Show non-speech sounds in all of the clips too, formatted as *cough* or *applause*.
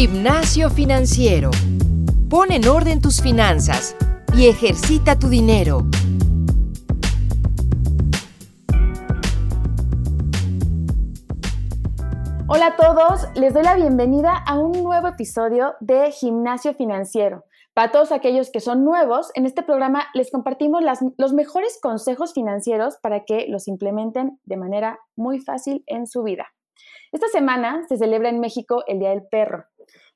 Gimnasio financiero. Pon en orden tus finanzas y ejercita tu dinero. Hola a todos, les doy la bienvenida a un nuevo episodio de Gimnasio Financiero. Para todos aquellos que son nuevos, en este programa les compartimos los mejores consejos financieros para que los implementen de manera muy fácil en su vida. Esta semana se celebra en México el Día del Perro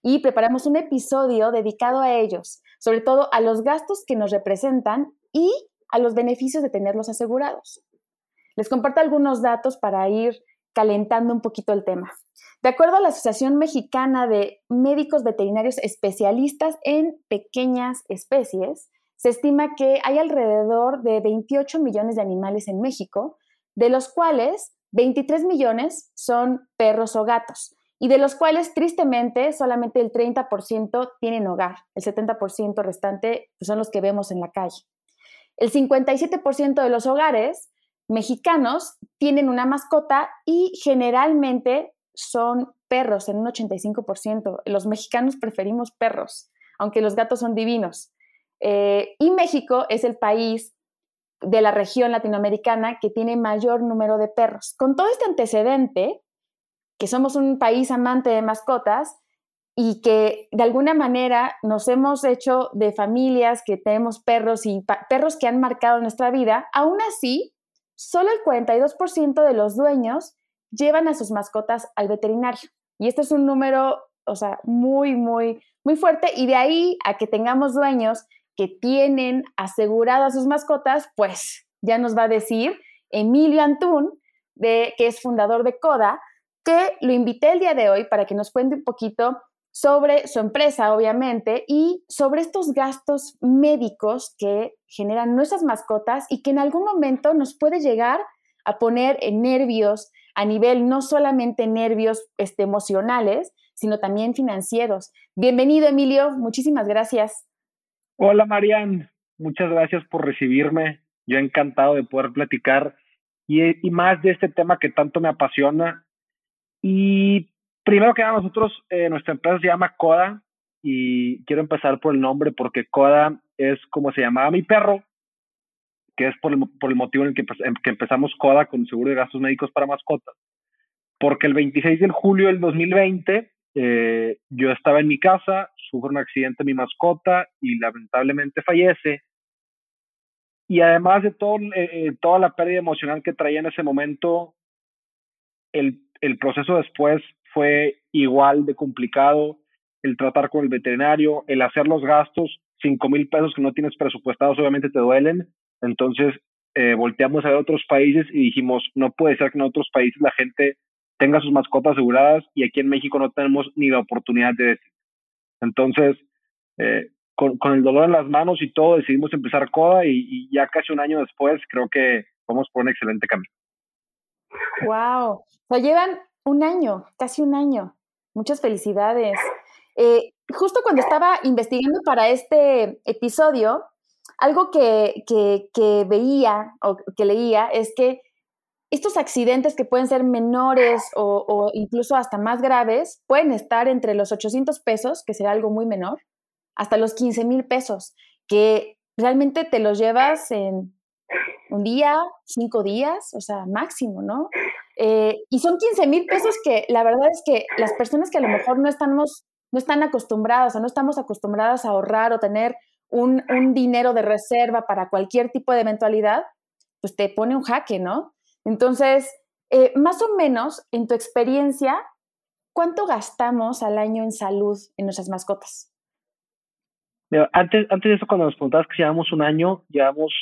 y preparamos un episodio dedicado a ellos, sobre todo a los gastos que nos representan y a los beneficios de tenerlos asegurados. Les comparto algunos datos para ir calentando un poquito el tema. De acuerdo a la Asociación Mexicana de Médicos Veterinarios Especialistas en Pequeñas Especies, se estima que hay alrededor de 28 millones de animales en México, de los cuales 23 millones son perros o gatos y de los cuales tristemente solamente el 30% tienen hogar, el 70% restante pues, son los que vemos en la calle. El 57% de los hogares mexicanos tienen una mascota y generalmente son perros en un 85%. Los mexicanos preferimos perros, aunque los gatos son divinos. Eh, y México es el país de la región latinoamericana que tiene mayor número de perros. Con todo este antecedente, que somos un país amante de mascotas y que de alguna manera nos hemos hecho de familias que tenemos perros y perros que han marcado nuestra vida, aún así, solo el 42% de los dueños llevan a sus mascotas al veterinario. Y este es un número, o sea, muy, muy, muy fuerte. Y de ahí a que tengamos dueños que tienen aseguradas sus mascotas, pues ya nos va a decir Emilio Antún, de, que es fundador de CODA, que lo invité el día de hoy para que nos cuente un poquito sobre su empresa, obviamente, y sobre estos gastos médicos que generan nuestras mascotas y que en algún momento nos puede llegar a poner en nervios a nivel no solamente nervios este, emocionales, sino también financieros. Bienvenido, Emilio. Muchísimas gracias. Hola, Marian. Muchas gracias por recibirme. Yo encantado de poder platicar y, y más de este tema que tanto me apasiona y primero que nada, nosotros, eh, nuestra empresa se llama Coda y quiero empezar por el nombre porque Coda es como se llamaba mi perro, que es por el, por el motivo en el que, pues, em, que empezamos Coda con seguro de gastos médicos para mascotas. Porque el 26 de julio del 2020 eh, yo estaba en mi casa, sufro un accidente mi mascota y lamentablemente fallece. Y además de todo, eh, toda la pérdida emocional que traía en ese momento, el el proceso después fue igual de complicado, el tratar con el veterinario, el hacer los gastos, cinco mil pesos que no tienes presupuestados obviamente te duelen, entonces eh, volteamos a ver otros países y dijimos, no puede ser que en otros países la gente tenga sus mascotas aseguradas y aquí en México no tenemos ni la oportunidad de decir. Entonces, eh, con, el dolor en las manos y todo, decidimos empezar CODA y, ya casi un año después creo que vamos por un excelente camino. Wow. O sea, llevan un año, casi un año. Muchas felicidades. Eh, justo cuando estaba investigando para este episodio, algo que, que, veía o que leía es que estos accidentes que pueden ser menores o, o, incluso hasta más graves pueden estar entre los 800 pesos, que será algo muy menor, hasta los 15 mil pesos, que realmente te los llevas en un día, cinco días, o sea, máximo, ¿no? Eh, y son 15 mil pesos que la verdad es que las personas que a lo mejor no estamos, no están acostumbradas o no estamos acostumbradas a ahorrar o tener un, un dinero de reserva para cualquier tipo de eventualidad, pues te pone un jaque, ¿no? Entonces, eh, más o menos, en tu experiencia, ¿cuánto gastamos al año en salud en nuestras mascotas? antes, antes de eso, cuando nos preguntabas que llevamos un año, llevamos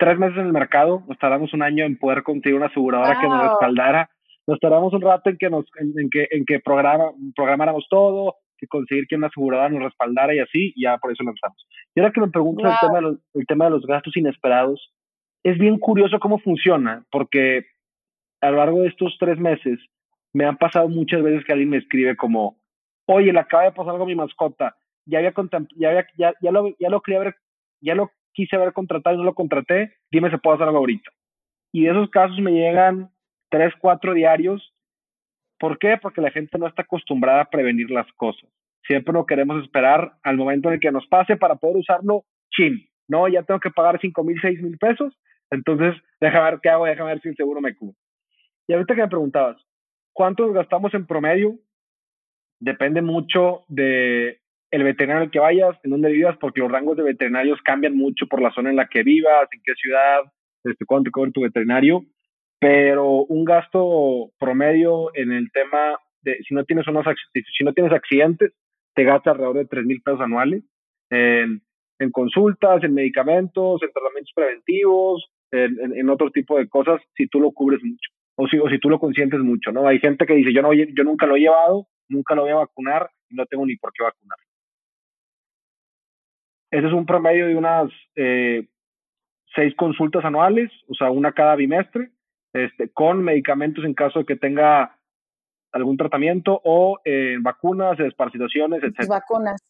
tres meses en el mercado, nos tardamos un año en poder conseguir una aseguradora que nos respaldara, nos tardamos un rato en que nos, en, que, en que programa, programáramos todo, que conseguir que una aseguradora nos respaldara y así, y ya por eso lo empezamos. Y ahora que me preguntas el, tema de los, el tema de los gastos inesperados, es bien curioso cómo funciona, porque a lo largo de estos tres meses me han pasado muchas veces que alguien me escribe como, oye, le acaba de pasar algo a mi mascota, ya había, ya, había ya, ya, lo, ya lo quería ver, ya lo quise haber contratado y no lo contraté, dime si puedo hacer algo ahorita. Y de esos casos me llegan tres, cuatro diarios. ¿Por qué? Porque la gente no está acostumbrada a prevenir las cosas. siempre no queremos esperar al momento en el que nos pase para poder usarlo chin. No, ya tengo que pagar 5 mil, 6 mil pesos, entonces deja ver qué hago, déjame ver si el seguro me cubre. Y ahorita que me preguntabas, ¿cuánto gastamos en promedio? Depende mucho de el veterinario al que vayas, en dónde vivas, porque los rangos de veterinarios cambian mucho por la zona en la que vivas, en qué ciudad, este, cuánto te cobra tu veterinario, pero un gasto promedio en el tema de si no tienes unos si no tienes accidentes, te gasta alrededor de 3 mil pesos anuales en, en, consultas, en medicamentos, en tratamientos preventivos, en, en, otro tipo de cosas, si tú lo cubres mucho o si, o si tú lo consientes mucho, ¿no? Hay gente que dice, yo, no, yo nunca lo he llevado, nunca lo voy a vacunar no tengo ni por qué vacunar. Ese es un promedio de unas eh, seis consultas anuales, o sea, una cada bimestre, este, con medicamentos en caso de que tenga algún tratamiento o eh, vacunas, desparasitaciones, etc. Sus vacunas.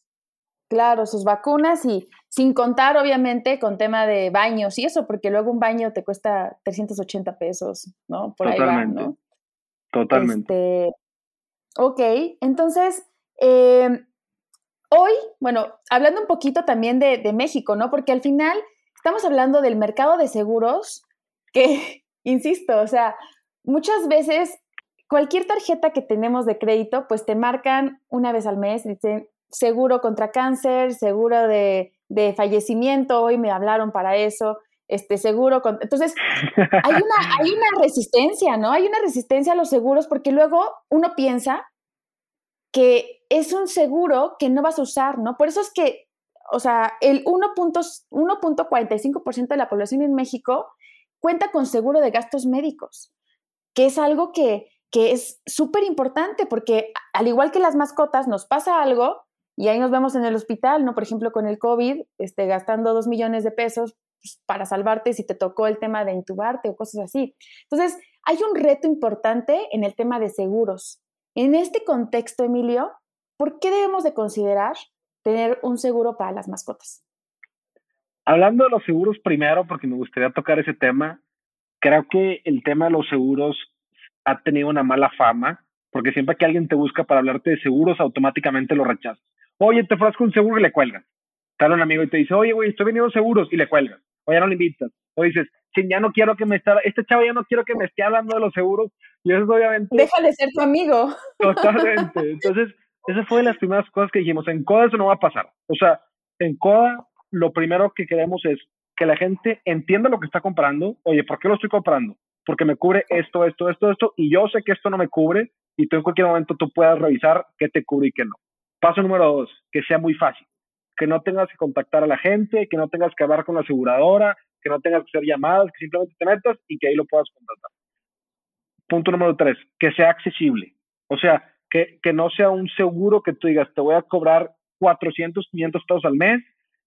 Claro, sus vacunas y sin contar obviamente con tema de baños y eso, porque luego un baño te cuesta 380 pesos, ¿no? Por Totalmente. ahí va, ¿no? Totalmente. Este, ok, entonces, eh, hoy, bueno, hablando un poquito también de, México, ¿no? Porque al final estamos hablando del mercado de seguros que, *laughs* insisto, o sea, muchas veces cualquier tarjeta que tenemos de crédito, pues te marcan una vez al mes, dicen seguro contra cáncer, seguro de, fallecimiento, hoy me hablaron para eso, este seguro con... Entonces, hay una, hay una resistencia, ¿no? Hay una resistencia a los seguros porque luego uno piensa que es un seguro que no vas a usar, ¿no? Por eso es que, o sea, el 1.45% de la población en México cuenta con seguro de gastos médicos, que es algo que, que es súper importante porque al igual que las mascotas, nos pasa algo y ahí nos vemos en el hospital, ¿no? Por ejemplo, con el COVID, este, gastando dos millones de pesos pues, para salvarte si te tocó el tema de intubarte o cosas así. Entonces, hay un reto importante en el tema de seguros. En este contexto, Emilio, ¿por qué debemos de considerar tener un seguro para las mascotas? Hablando de los seguros primero, porque me gustaría tocar ese tema, creo que el tema de los seguros ha tenido una mala fama, porque siempre que alguien te busca para hablarte de seguros, automáticamente lo rechazas. Oye, te con un seguro y le cuelgas. Tal un amigo y te dice, oye, güey, estoy vendiendo seguros y le cuelgas. O ya no le invitas. O dices, ya no quiero que me esté, este chavo ya no quiero que me esté hablando de los seguros. Y eso es obviamente. Déjale ser tu amigo. Totalmente. *laughs* Entonces, esa fue de las primeras cosas que dijimos. En CODA eso no va a pasar. O sea, en CODA lo primero que queremos es que la gente entienda lo que está comprando. Oye, ¿por qué lo estoy comprando? Porque me cubre esto, esto, esto, esto. Y yo sé que esto no me cubre. Y tú en cualquier momento tú puedas revisar qué te cubre y qué no. Paso número dos, que sea muy fácil. Que no tengas que contactar a la gente, que no tengas que hablar con la aseguradora, que no tengas que hacer llamadas, que simplemente te metas y que ahí lo puedas contratar. Punto número tres, que sea accesible. O sea, que, que no sea un seguro que tú digas, te voy a cobrar 400, 500 pesos al mes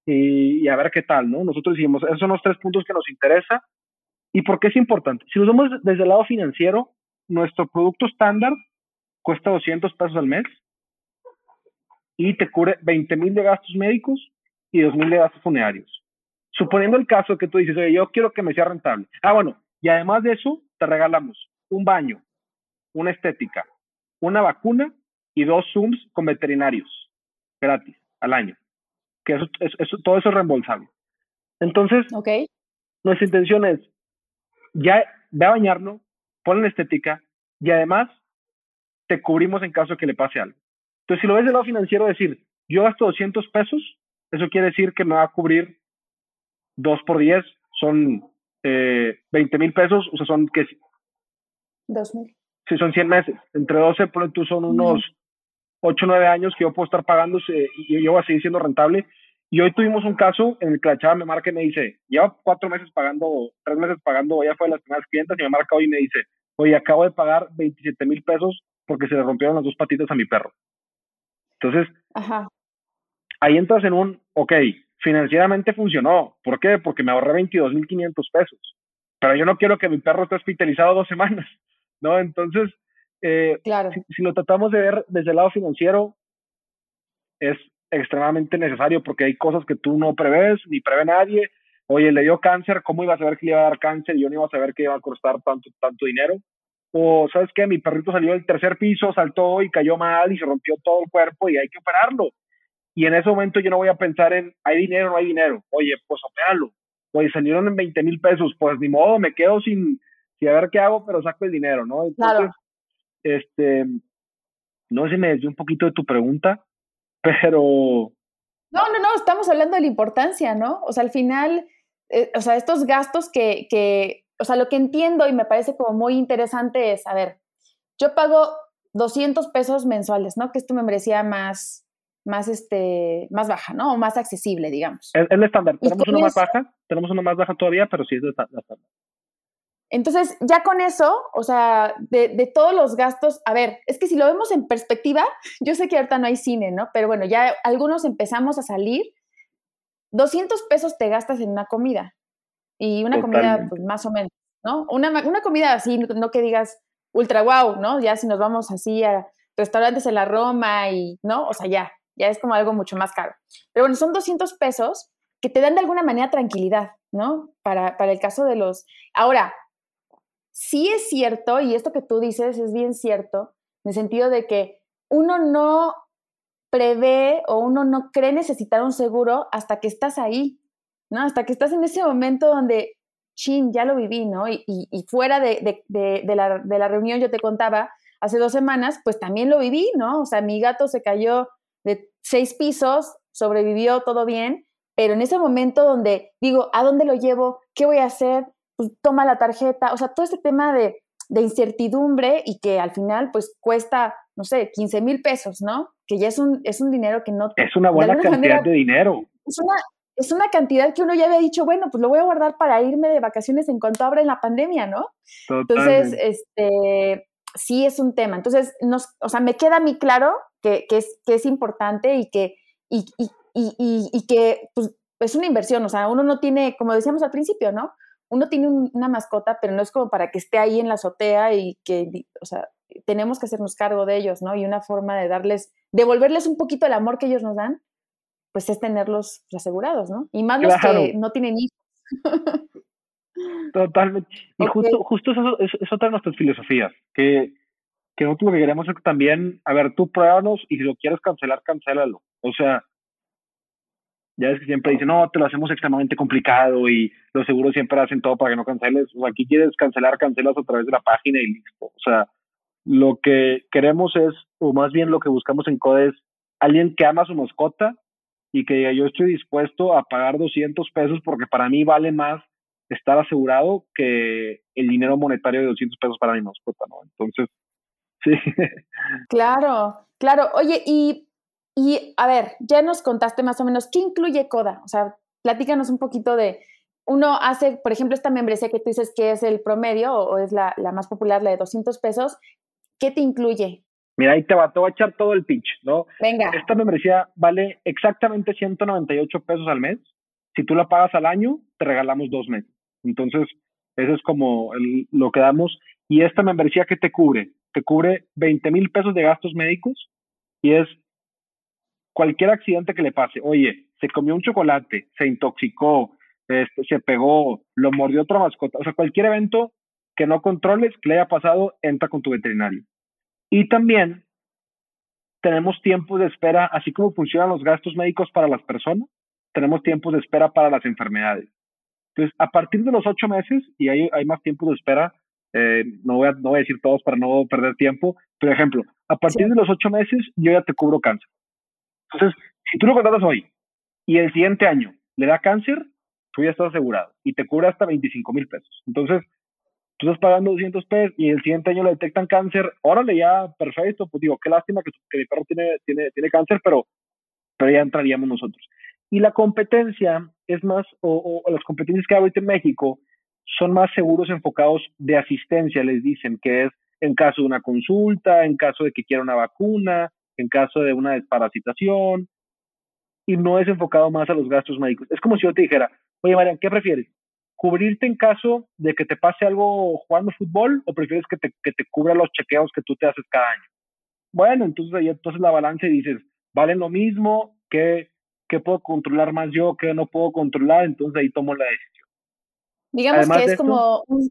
y, a ver qué tal, ¿no? Nosotros decimos, esos son los tres puntos que nos interesa. ¿Y por qué es importante? Si nos vemos desde el lado financiero, nuestro producto estándar cuesta 200 pesos al mes y te cubre 20 mil de gastos médicos y 2 mil de gastos funerarios. Suponiendo el caso que tú dices, oye, yo quiero que me sea rentable. Ah, bueno, y además de eso, te regalamos un baño, una estética, una vacuna y dos Zooms con veterinarios gratis al año. Que eso, eso, todo eso es reembolsable. Entonces, okay. nuestra intención es, ya ve a bañarlo, ponle la estética y además te cubrimos en caso de que le pase algo. Entonces, si lo ves del lado financiero, decir, yo gasto 200 pesos, eso quiere decir que me va a cubrir 2 por 10, son eh, 20 mil pesos, o sea, son que... 2 mil. Sí, son 100 meses. Entre 12, por tú son unos 8 o 9 años que yo puedo estar pagando y yo voy a seguir siendo rentable. Y hoy tuvimos un caso en el que la chava me marca y me dice, lleva cuatro meses pagando, tres meses pagando, ya fue de las primeras clientes y me marca hoy y me dice, oye, acabo de pagar 27 mil pesos porque se le rompieron las dos patitas a mi perro. Entonces, ahí entras en un, ok, financieramente funcionó. ¿Por qué? Porque me ahorré 22.500 pesos. Pero yo no quiero que mi perro esté hospitalizado dos semanas, *laughs* ¿no? Entonces, eh, claro. si, lo tratamos de ver desde el lado financiero, es extremadamente necesario porque hay cosas que tú no prevés, ni prevé nadie. Oye, le dio cáncer, ¿cómo iba a saber que le iba a dar cáncer? Yo no iba a saber que iba a costar tanto, tanto dinero. o sabes qué, mi perrito salió del tercer piso, saltó y cayó mal y se rompió todo el cuerpo y hay que operarlo. Y en ese momento yo no voy a pensar en, hay dinero o no hay dinero. Oye, pues opéralo. Oye, salieron en 20 mil pesos, pues ni modo, me quedo sin, sin ver qué hago, pero saco el dinero, ¿no? Entonces, este, no sé si me desvió un poquito de tu pregunta, *laughs* pero... No, no, no, estamos hablando de la importancia, ¿no? O sea, al final, eh, o sea, estos gastos que, que, o sea, lo que entiendo y me parece como muy interesante es, a ver, yo pago 200 pesos mensuales, ¿no? Que esto me merecía más, más, este, más baja, ¿no? O más accesible, digamos. Es, el estándar. Tenemos una más baja, tenemos una más baja todavía, pero sí es estándar. Entonces, ya con eso, o sea, de, de, todos los gastos, a ver, es que si lo vemos en perspectiva, *laughs* yo sé que ahorita no hay cine, ¿no? Pero bueno, ya algunos empezamos a salir. 200 pesos te gastas en una comida y una comida, pues más o menos, ¿no? Una, una comida así, no que digas ultra wow, ¿no? Ya si nos vamos así a restaurantes en la Roma y, ¿no? O sea, ya, ya es como algo mucho más caro. Pero bueno, son 200 pesos que te dan de alguna manera tranquilidad, ¿no? Para, para el caso de los... Ahora, sí es cierto, y esto que tú dices es bien cierto, en el sentido de que uno no prevé o uno no cree necesitar un seguro hasta que estás ahí, ¿no? Hasta que estás en ese momento donde, chin, ya lo viví, ¿no? Y, y, fuera de, de, de, la, de la reunión yo te contaba, hace dos semanas, pues también lo viví, ¿no? O sea, mi gato se cayó de seis pisos, sobrevivió todo bien, pero en ese momento donde digo, ¿a dónde lo llevo? ¿Qué voy a hacer? Pues toma la tarjeta, o sea, todo este tema de, de incertidumbre y que al final pues cuesta, no sé, 15 mil pesos, ¿no? Que ya es un, es un dinero que no... Es una buena cantidad de dinero. Es una, es una cantidad que uno ya había dicho, bueno, pues lo voy a guardar para irme de vacaciones en cuanto abra la pandemia, ¿no? Entonces, este, sí es un tema. Entonces, nos, o sea, me queda a mí claro que, que, es, que es importante y que, y, y, y, y que pues, es una inversión. O sea, uno no tiene, como decíamos al principio, ¿no? Uno tiene una mascota, pero no es como para que esté ahí en la azotea y que, o sea, tenemos que hacernos cargo de ellos, ¿no? Y una forma de darles, devolverles un poquito el amor que ellos nos dan, pues es tenerlos asegurados, ¿no? Y más los que no tienen hijos. Totalmente. Y justo, justo eso es, es, otra de nuestras filosofías, que, que nosotros lo que queremos es que también, a ver, tú pruébanos y si lo quieres cancelar, cancélalo. O sea, ya es que siempre dicen, no, te lo hacemos extremadamente complicado y los seguros siempre hacen todo para que no canceles. O aquí quieres cancelar, cancelas a través de la página y listo. O sea, lo que queremos es, o más bien lo que buscamos en CODE es alguien que ama su mascota y que diga, yo estoy dispuesto a pagar 200 pesos porque para mí vale más estar asegurado que el dinero monetario de 200 pesos para mi mascota, ¿no? Entonces, sí. Claro, claro. Oye, y, y a ver, ya nos contaste más o menos, ¿qué incluye CODA? O sea, platícanos un poquito de, uno hace, por ejemplo, esta membresía que tú dices que es el promedio o, es la, la, más popular, la de 200 pesos, ¿qué te incluye? Mira, ahí te va, te voy a echar todo el pitch, ¿no? Venga. Esta membresía vale exactamente 198 pesos al mes. Si tú la pagas al año, te regalamos dos meses. Entonces, eso es como el, lo que damos. Y esta membresía, ¿qué te cubre? Te cubre 20 mil pesos de gastos médicos y es cualquier accidente que le pase. Oye, se comió un chocolate, se intoxicó, este, se pegó, lo mordió otra mascota. O sea, cualquier evento que no controles, que le haya pasado, entra con tu veterinario. Y también tenemos tiempos de espera, así como funcionan los gastos médicos para las personas, tenemos tiempos de espera para las enfermedades. Entonces, a partir de los ocho meses, y hay, más tiempos de espera, eh, no, voy a, no voy a decir todos para no perder tiempo, por ejemplo, a partir sí. de los ocho meses yo ya te cubro cáncer. Entonces, si tú lo contratas hoy y el siguiente año le da cáncer, tú ya estás asegurado y te cubre hasta 25 mil pesos. Entonces, tú estás pagando 200 pesos y el siguiente año le detectan cáncer, órale, ya, perfecto, pues digo, qué lástima que, que mi perro tiene, tiene, tiene cáncer, pero, pero ya entraríamos nosotros. Y la competencia es más, o, o las competencias que hay ahorita en México son más seguros enfocados de asistencia, les dicen, que es en caso de una consulta, en caso de que quiera una vacuna, en caso de una desparasitación, y no es enfocado más a los gastos médicos. Es como si yo te dijera, oye, Marian, ¿qué prefieres? ¿Cubrirte en caso de que te pase algo jugando fútbol o prefieres que te, que te cubra los chequeos que tú te haces cada año? Bueno, entonces ahí entonces la balanza y dices, ¿valen lo mismo? ¿Qué, qué puedo controlar más yo? ¿Qué no puedo controlar? Entonces ahí tomo la decisión. Digamos Además que es como un,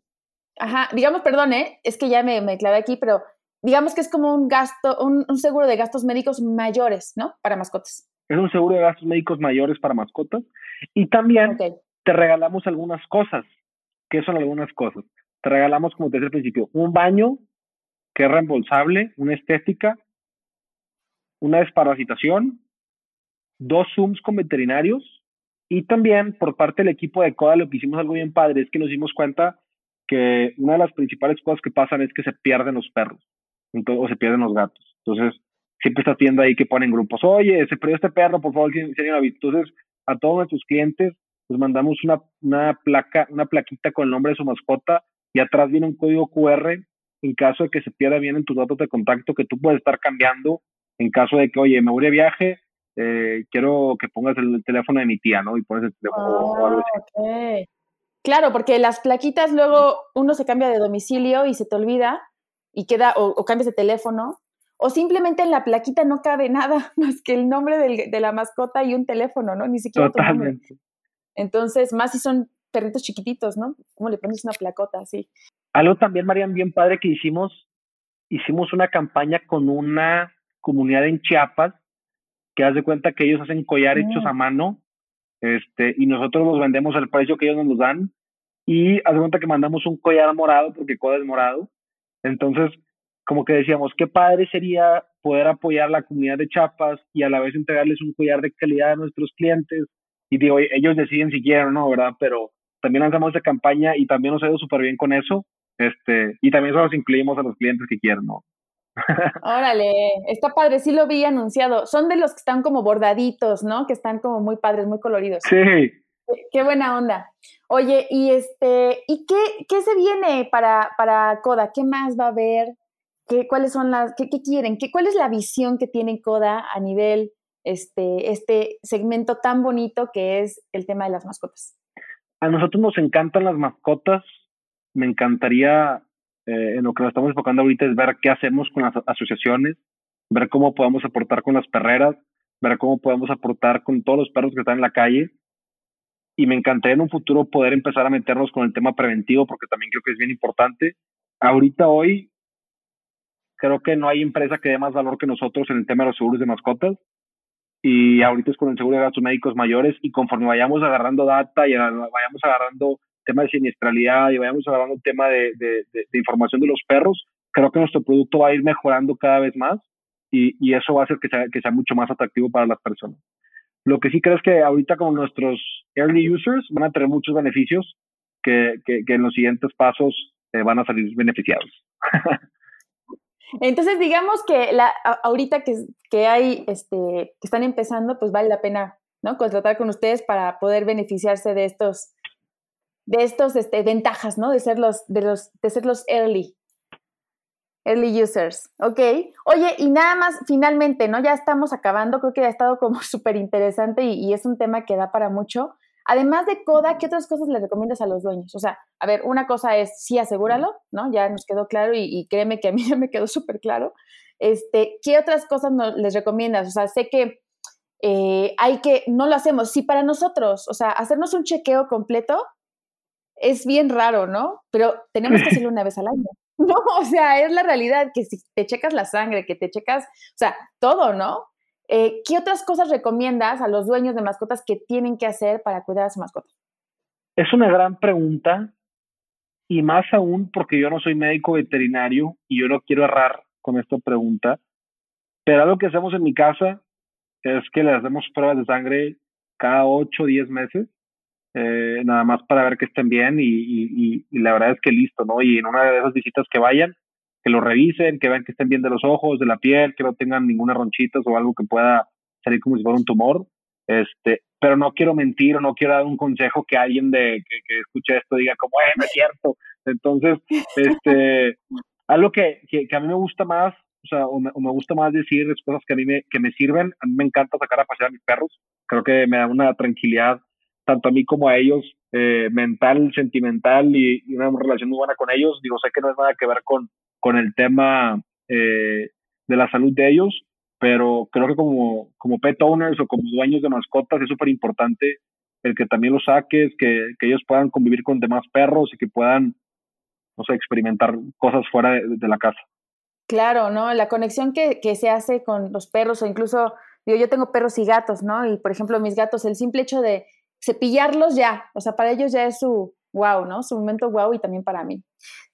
Ajá, digamos, perdón, ¿eh? es que ya me, me clavé aquí, pero digamos que es como un gasto, un, seguro de gastos médicos mayores, ¿no? Para mascotas. Es un seguro de gastos médicos mayores para mascotas. Y también te regalamos algunas cosas. ¿Qué son algunas cosas? Te regalamos, como te decía al principio, un baño que es reembolsable, una estética, una desparasitación, dos Zooms con veterinarios y también por parte del equipo de CODA lo que hicimos algo bien padre es que nos dimos cuenta que una de las principales cosas que pasan es que se pierden los perros o se pierden los gatos. Entonces, siempre estás viendo ahí que ponen grupos, oye, se perdió este perro, por favor, Entonces, a todos nuestros clientes les mandamos una, una placa, una plaquita con el nombre de su mascota y atrás viene un código QR en caso de que se pierda bien en tus datos de contacto que tú puedes estar cambiando en caso de que, oye, me voy de viaje, eh, quiero que pongas el, teléfono de mi tía, ¿no? Y pones el teléfono o algo así. Ah, claro, porque las plaquitas luego uno se cambia de domicilio y se te olvida y queda, o, cambias de teléfono, o simplemente en la plaquita no cabe nada *laughs* más que el nombre de la mascota y un teléfono, ¿no? Ni siquiera Totalmente. Entonces, más si son perritos chiquititos, ¿no? ¿Cómo le pones una placota así? Algo también, Marian, bien padre que hicimos, hicimos una campaña con una comunidad en Chiapas que haz de cuenta que ellos hacen collar hechos a mm. mano este, y nosotros los vendemos al precio que ellos nos dan y haz de cuenta que mandamos un collar morado porque Coda es morado. Entonces, como que decíamos, qué padre sería poder apoyar la comunidad de Chiapas y a la vez entregarles un collar de calidad a nuestros clientes. Y digo, ellos deciden si quieren o no, ¿verdad? Pero también lanzamos esa campaña y también nos ha ido súper bien con eso. Este, y también eso los incluimos a los clientes que quieren, ¿no? Órale, está padre, sí lo vi anunciado. Son de los que están como bordaditos, ¿no? Que están como muy padres, muy coloridos. Sí. Qué, buena onda. Oye, y este, ¿y qué, qué se viene para, para Coda? ¿Qué más va a haber? ¿Qué, ¿Cuáles son las, qué, quieren? ¿Qué, ¿Cuál es la visión que tiene Coda a nivel este, este segmento tan bonito que es el tema de las mascotas? A nosotros nos encantan las mascotas. Me encantaría eh, en lo que nos estamos enfocando ahorita es ver qué hacemos con las asociaciones, ver cómo podemos aportar con las perreras, ver cómo podemos aportar con todos los perros que están en la calle. Y me encantaría en un futuro poder empezar a meternos con el tema preventivo, porque también creo que es bien importante. Ahorita, hoy, creo que no hay empresa que dé más valor que nosotros en el tema de los seguros de mascotas. Y ahorita es con el seguro de gastos médicos mayores. Y conforme vayamos agarrando data y vayamos agarrando tema de siniestralidad y vayamos agarrando el tema de, de, de, información de los perros, creo que nuestro producto va a ir mejorando cada vez más y, y eso va a hacer que sea, que sea mucho más atractivo para las personas. Lo que sí creo es que ahorita como nuestros early users van a tener muchos beneficios que, que, que en los siguientes pasos eh, van a salir beneficiados. *laughs* Entonces, digamos que la, ahorita que, que hay, este, que están empezando, pues vale la pena, ¿no? Contratar con ustedes para poder beneficiarse de estos, de estos este, ventajas, ¿no? De ser los, de los, de ser los early, early users, ¿ok? Oye, y nada más, finalmente, ¿no? Ya estamos acabando, creo que ha estado como *laughs* súper interesante y, es un tema que da para mucho. Además de Coda, ¿qué otras cosas le recomiendas a los dueños? O sea, a ver, una cosa es, sí, asegúralo, ¿no? Ya nos quedó claro y, créeme que a mí *laughs* ya me quedó súper claro. Este, ¿Qué otras cosas les recomiendas? O sea, sé que eh, hay que, no lo hacemos, sí para nosotros, o sea, hacernos un chequeo completo es bien raro, ¿no? Pero tenemos que hacerlo una vez al año. *laughs* No, o sea, es la realidad que si te checas la sangre, que te checas, o sea, todo, ¿no? Eh, ¿Qué otras cosas recomiendas a los dueños de mascotas que tienen que hacer para cuidar a su mascota? Es una gran pregunta y más aún porque yo no soy médico veterinario y yo no quiero errar con esta pregunta, pero algo que hacemos en mi casa es que le hacemos pruebas de sangre cada 8 o 10 meses eh, nada más para ver que estén bien y, la verdad es que listo, ¿no? Y en una de esas visitas que vayan, que lo revisen, que vean que estén bien de los ojos, de la piel, que no tengan ninguna ronchitas o algo que pueda salir como si fuera un tumor. Este, pero no quiero mentir, no quiero dar un consejo que alguien de que, escuche esto diga como, eh, no es cierto. Entonces, este, *laughs* algo que, que, a mí me gusta más, o sea, o me, o me, gusta más decir es cosas que a mí me, que me sirven. A mí me encanta sacar a pasear a mis perros. Creo que me da una tranquilidad tanto a mí como a ellos, eh, mental, sentimental y, una relación muy buena con ellos. Digo, sé que no es nada que ver con, con el tema eh, de la salud de ellos, pero creo que como, como pet owners o como dueños de mascotas es súper importante el que también los saques, que, que, ellos puedan convivir con demás perros y que puedan no sé, experimentar cosas fuera de, la casa. Claro, ¿no? La conexión que, que, se hace con los perros o incluso, digo, yo tengo perros y gatos, ¿no? Y por ejemplo, mis gatos, el simple hecho de cepillarlos ya, o sea, para ellos ya es su wow, ¿no? Su momento wow y también para mí.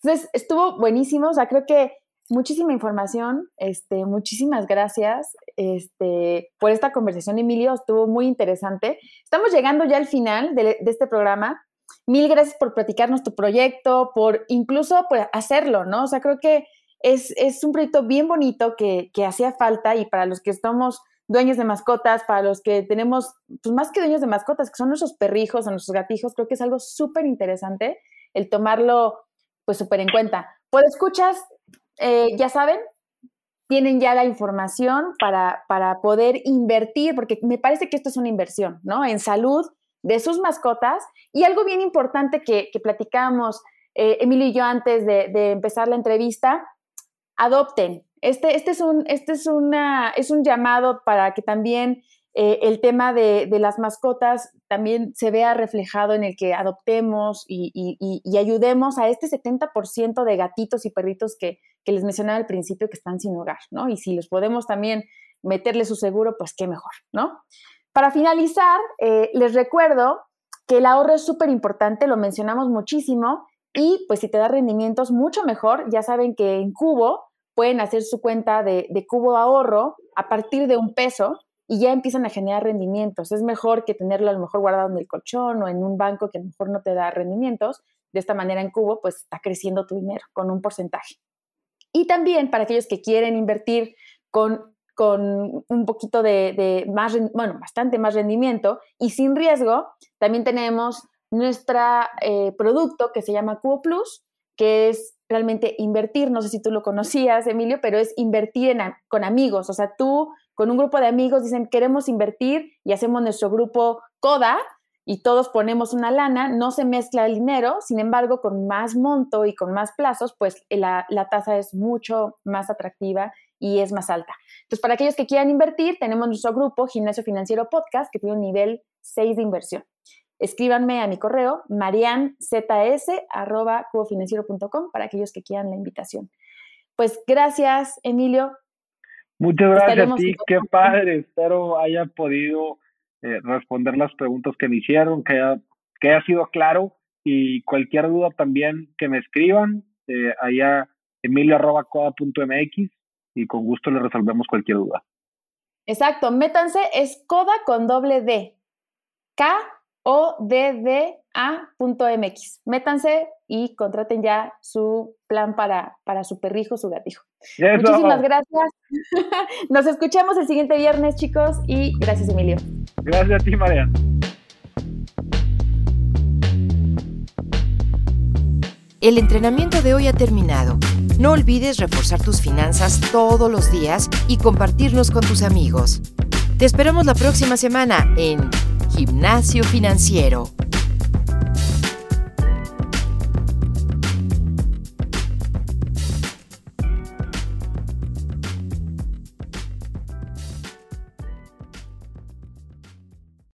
Entonces, estuvo buenísimo, o sea, creo que muchísima información, este, muchísimas gracias este, por esta conversación, Emilio, estuvo muy interesante. Estamos llegando ya al final de, este programa. Mil gracias por platicarnos tu proyecto, por incluso pues, hacerlo, ¿no? O sea, creo que es, es un proyecto bien bonito que, que hacía falta y para los que estamos dueños de mascotas, para los que tenemos, pues más que dueños de mascotas, que son nuestros perrijos o nuestros gatijos, creo que es algo súper interesante el tomarlo pues súper en cuenta. Por escuchas, eh, ya saben, tienen ya la información para, para poder invertir, porque me parece que esto es una inversión, ¿no? En salud de sus mascotas. Y algo bien importante que, que platicamos eh, Emilio y yo antes de, de, empezar la entrevista, adopten. Este, este, es, un, este es, una, es un llamado para que también eh, el tema de, las mascotas también se vea reflejado en el que adoptemos y, y, y ayudemos a este 70% de gatitos y perritos que, que, les mencionaba al principio que están sin hogar, ¿no? Y si los podemos también meterle su seguro, pues qué mejor, ¿no? Para finalizar, eh, les recuerdo que el ahorro es súper importante, lo mencionamos muchísimo, y pues si te da rendimientos, mucho mejor. Ya saben que en Cubo pueden hacer su cuenta de, de Cubo Ahorro a partir de un peso y ya empiezan a generar rendimientos. Es mejor que tenerlo a lo mejor guardado en el colchón o en un banco que a lo mejor no te da rendimientos. De esta manera en Cubo, pues está creciendo tu dinero con un porcentaje. Y también para aquellos que quieren invertir con, con un poquito de, más, bueno, bastante más rendimiento y sin riesgo, también tenemos nuestro eh, producto que se llama Cubo Plus, que es realmente invertir, no sé si tú lo conocías, Emilio, pero es invertir en, con amigos, o sea, tú con un grupo de amigos dicen queremos invertir y hacemos nuestro grupo CODA y todos ponemos una lana, no se mezcla el dinero, sin embargo, con más monto y con más plazos, pues la, la tasa es mucho más atractiva y es más alta. Entonces, para aquellos que quieran invertir, tenemos nuestro grupo Gimnasio Financiero Podcast, que tiene un nivel 6 de inversión. Escríbanme a mi correo marianzs.cubofinanciero.com para aquellos que quieran la invitación. Pues gracias, Emilio. Muchas gracias a ti, qué padre. Espero haya podido eh, responder las preguntas que me hicieron, que haya, que haya sido claro y cualquier duda también que me escriban eh, allá emilio.coda.mx y con gusto le resolvemos cualquier duda. Exacto, métanse, es coda con doble D. K o mx Métanse y contraten ya su plan para, para su perrijo, su gatijo. Muchísimas gracias. *laughs* Nos escuchamos el siguiente viernes, chicos, y gracias, Emilio. Gracias a ti, María. El entrenamiento de hoy ha terminado. No olvides reforzar tus finanzas todos los días y compartirlos con tus amigos. Te esperamos la próxima semana en Gimnasio Financiero.